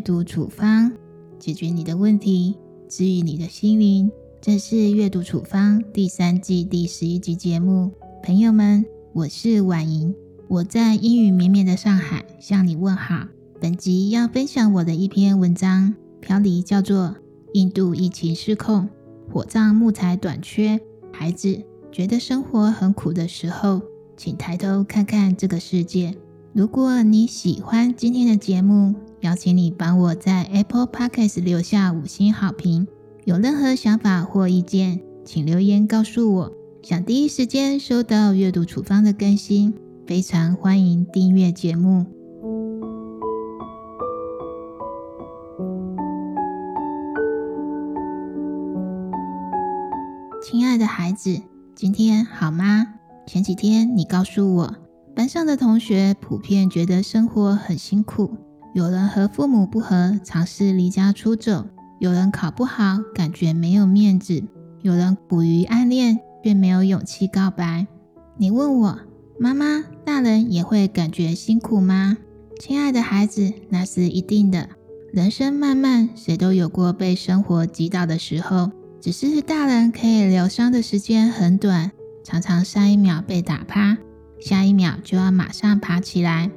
读处方，解决你的问题，治愈你的心灵。这是阅读处方第三季第十一集节目。朋友们，我是婉莹，我在阴雨绵绵的上海向你问好。本集要分享我的一篇文章，标题叫做《印度疫情失控，火葬木材短缺，孩子觉得生活很苦的时候》，请抬头看看这个世界。如果你喜欢今天的节目，邀请你帮我在 Apple Podcast 留下五星好评。有任何想法或意见，请留言告诉我。想第一时间收到阅读处方的更新，非常欢迎订阅节目。亲爱的孩子，今天好吗？前几天你告诉我，班上的同学普遍觉得生活很辛苦，有人和父母不和，尝试离家出走。有人考不好，感觉没有面子；有人苦于暗恋，却没有勇气告白。你问我，妈妈，大人也会感觉辛苦吗？亲爱的孩子，那是一定的。人生漫漫，谁都有过被生活击倒的时候。只是大人可以疗伤的时间很短，常常上一秒被打趴，下一秒就要马上爬起来。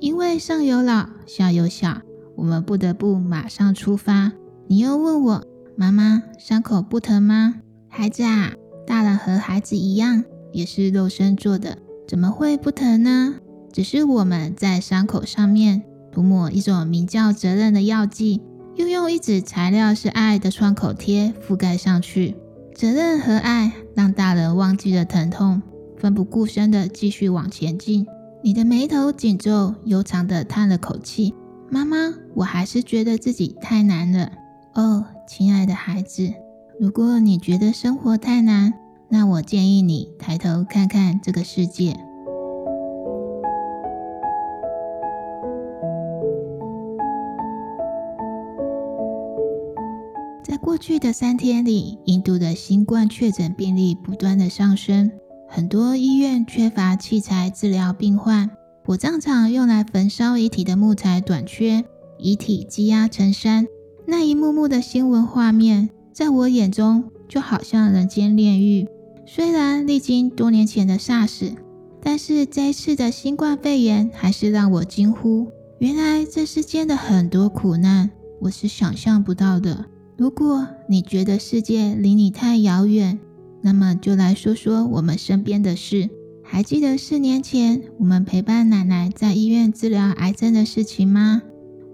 因为上有老，下有小，我们不得不马上出发。你又问我，妈妈，伤口不疼吗？孩子啊，大人和孩子一样，也是肉身做的，怎么会不疼呢？只是我们在伤口上面涂抹一种名叫责任的药剂，又用一纸材料是爱的创口贴覆盖上去。责任和爱让大人忘记了疼痛，奋不顾身的继续往前进。你的眉头紧皱，悠长的叹了口气，妈妈，我还是觉得自己太难了。哦，亲爱的孩子，如果你觉得生活太难，那我建议你抬头看看这个世界。在过去的三天里，印度的新冠确诊病例不断的上升，很多医院缺乏器材治疗病患，火葬场用来焚烧遗体的木材短缺，遗体积压成山。那一幕幕的新闻画面，在我眼中就好像人间炼狱。虽然历经多年前的 SARS，但是这一次的新冠肺炎还是让我惊呼：原来这世间的很多苦难，我是想象不到的。如果你觉得世界离你太遥远，那么就来说说我们身边的事。还记得四年前我们陪伴奶奶在医院治疗癌症的事情吗？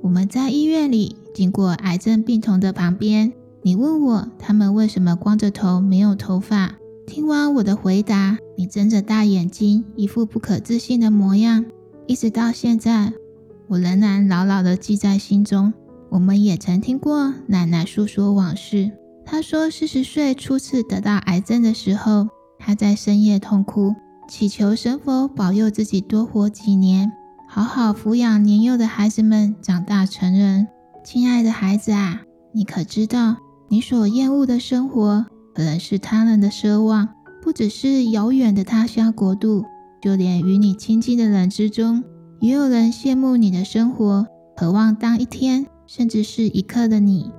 我们在医院里。经过癌症病童的旁边，你问我他们为什么光着头没有头发？听完我的回答，你睁着大眼睛，一副不可置信的模样。一直到现在，我仍然牢牢地记在心中。我们也曾听过奶奶诉说往事。他说，四十岁初次得到癌症的时候，他在深夜痛哭，祈求神佛保佑自己多活几年，好好抚养年幼的孩子们长大成人。亲爱的孩子啊，你可知道，你所厌恶的生活，可能是他人的奢望。不只是遥远的他乡国度，就连与你亲近的人之中，也有人羡慕你的生活，渴望当一天，甚至是一刻的你。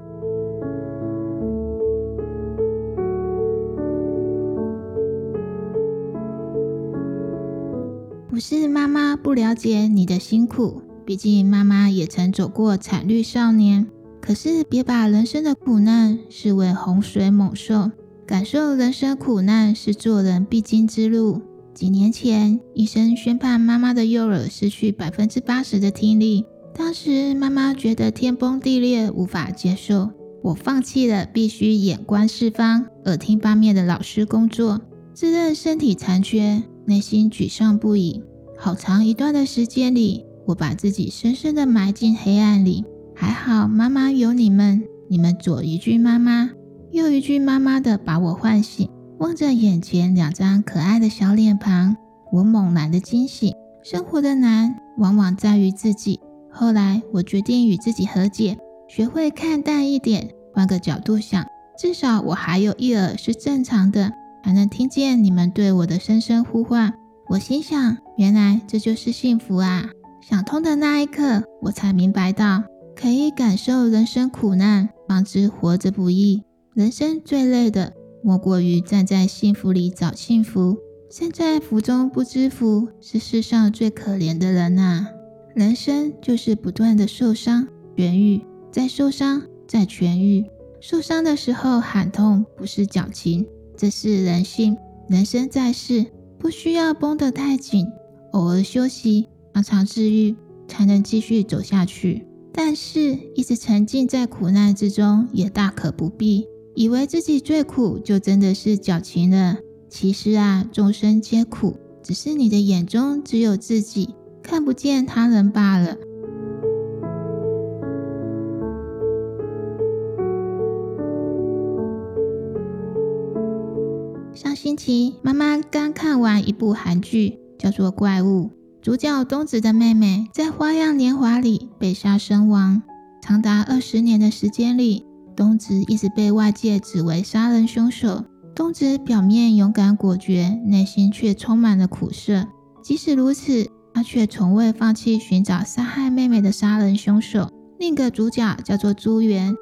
不是妈妈不了解你的辛苦。毕竟妈妈也曾走过惨绿少年，可是别把人生的苦难视为洪水猛兽，感受人生苦难是做人必经之路。几年前，医生宣判妈妈的右耳失去百分之八十的听力，当时妈妈觉得天崩地裂，无法接受。我放弃了必须眼观四方、耳听八面的老师工作，自认身体残缺，内心沮丧不已。好长一段的时间里。我把自己深深的埋进黑暗里，还好妈妈有你们，你们左一句妈妈，右一句妈妈的把我唤醒。望着眼前两张可爱的小脸庞，我猛然的惊醒。生活的难往往在于自己。后来我决定与自己和解，学会看淡一点，换个角度想，至少我还有一耳是正常的，还能听见你们对我的声声呼唤。我心想，原来这就是幸福啊！想通的那一刻，我才明白到，可以感受人生苦难，方知活着不易。人生最累的，莫过于站在幸福里找幸福，身在福中不知福，是世上最可怜的人呐。人生就是不断的受伤、痊愈，再受伤、再痊愈。受伤的时候喊痛，不是矫情，这是人性。人生在世，不需要绷得太紧，偶尔休息，常常治愈，才能继续走下去。但是，一直沉浸在苦难之中，也大可不必。以为自己最苦，就真的是矫情了。其实啊，众生皆苦，只是你的眼中只有自己，看不见他人罢了。星期，妈妈刚看完一部韩剧，叫做《怪物》，主角东子的妹妹在《花样年华》里被杀身亡，长达二十年的时间里。东子一直被外界指为杀人凶手。东子表面勇敢果决，内心却充满了苦涩。即使如此，他却从未放弃寻找杀害妹妹的杀人凶手。另一个主角叫做朱元，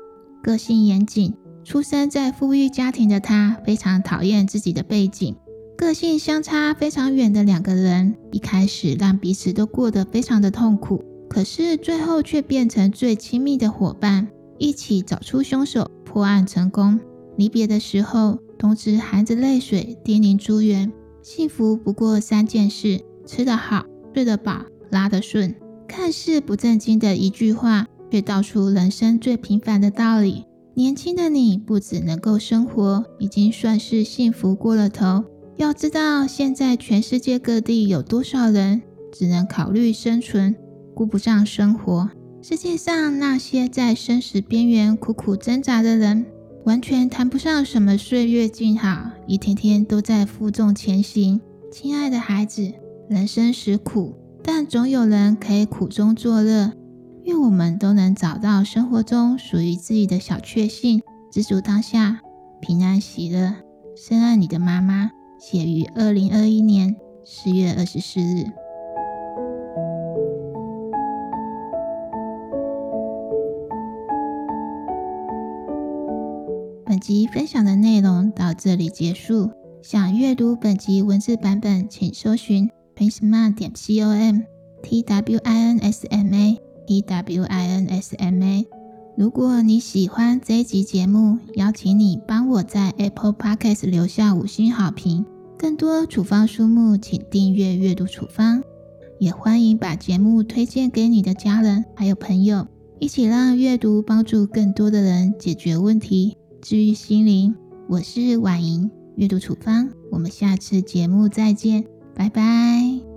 个性严谨，出生在富裕家庭的他非常讨厌自己的背景。个性相差非常远的两个人，一开始让彼此都过得非常的痛苦，可是最后却变成最亲密的伙伴。一起找出凶手，破案成功。离别的时候，东子含着泪水叮咛朱元：“幸福不过三件事：吃得好、睡得饱、拉得顺。”看似不正经的一句话，却道出人生最平凡的道理。年轻的你不只能够生活，已经算是幸福过了头。要知道，现在全世界各地有多少人只能考虑生存，顾不上生活。世界上那些在生死边缘苦苦挣扎的人，完全谈不上什么岁月静好，一天天都在负重前行。亲爱的孩子，人生实苦，但总有人可以苦中作乐。愿我们都能找到生活中属于自己的小确幸，知足当下，平安喜乐。深爱你的妈妈，写于二零二一年四月二十四日。本集分享的内容到这里结束。想阅读本集文字版本，请搜寻 twinsma 点 com t w i n s m a t w i n s m a。如果你喜欢这一集节目，邀请你帮我在 Apple Podcast 留下五星好评。更多处方书目，请订阅阅读处方。也欢迎把节目推荐给你的家人还有朋友，一起让阅读帮助更多的人解决问题。治愈心灵，我是婉莹，阅读处方，我们下次节目再见，拜拜。